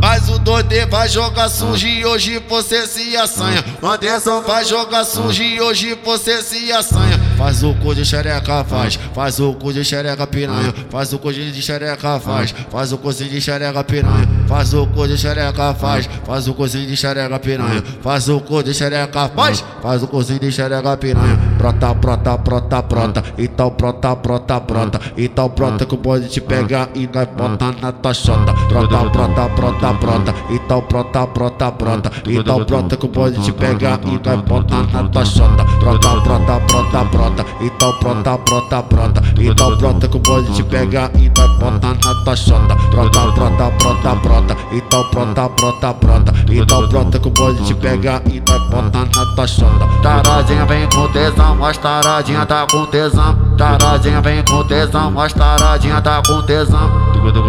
Mas o doide vai jogar sujo e hoje você se assanha. Anderson vai jogar sujo e hoje você se assanha. Faz o cu de xereca, faz. Faz o cu de xereca piranha. Faz o cu de xereca, faz. Faz o cozinho de xereca piranha. Faz o cu de xereca, faz. Faz o cozinho de xereca piranha. Faz o cu de xereca, faz. Faz o cozinho de xereca piranha. Prota, prota, prota, prota. Então prota, prota, prota. Então prota que pode te pegar e vai botar na tua chota. Prota, prota, prota, prota. Então prota, prota, prota. Então prota que pode te pegar e vai botar na tua chota. Prota, prota, prota, prota. Então prota, prota, prota. Então prota que pode te pegar e vai botar na tua chota. Prota, prota, prota, prota. Então prota, prota, prota. Então prota que pode te pegar e vai botar na tua chota. Taradinha vem com tesão, mas taradinha tá com tesão. Taradinha vem com tesão, mas taradinha tá com tesão.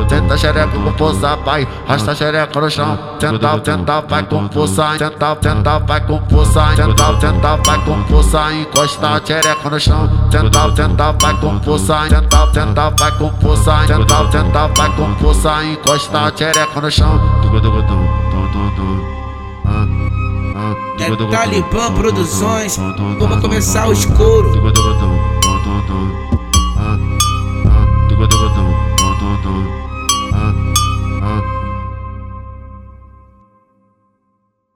Senta xereca com força, pai. Rasta xereca no chão. Senta, senta, vai com força. Senta, senta, vai com força. Senta, senta, vai com força. Encosta a xereca no chão. Senta, senta, vai com força. Senta, senta, vai com força. Senta, senta, vai com força. Encosta a xereca no chão. É Talibã Produções, vamos começar o escuro.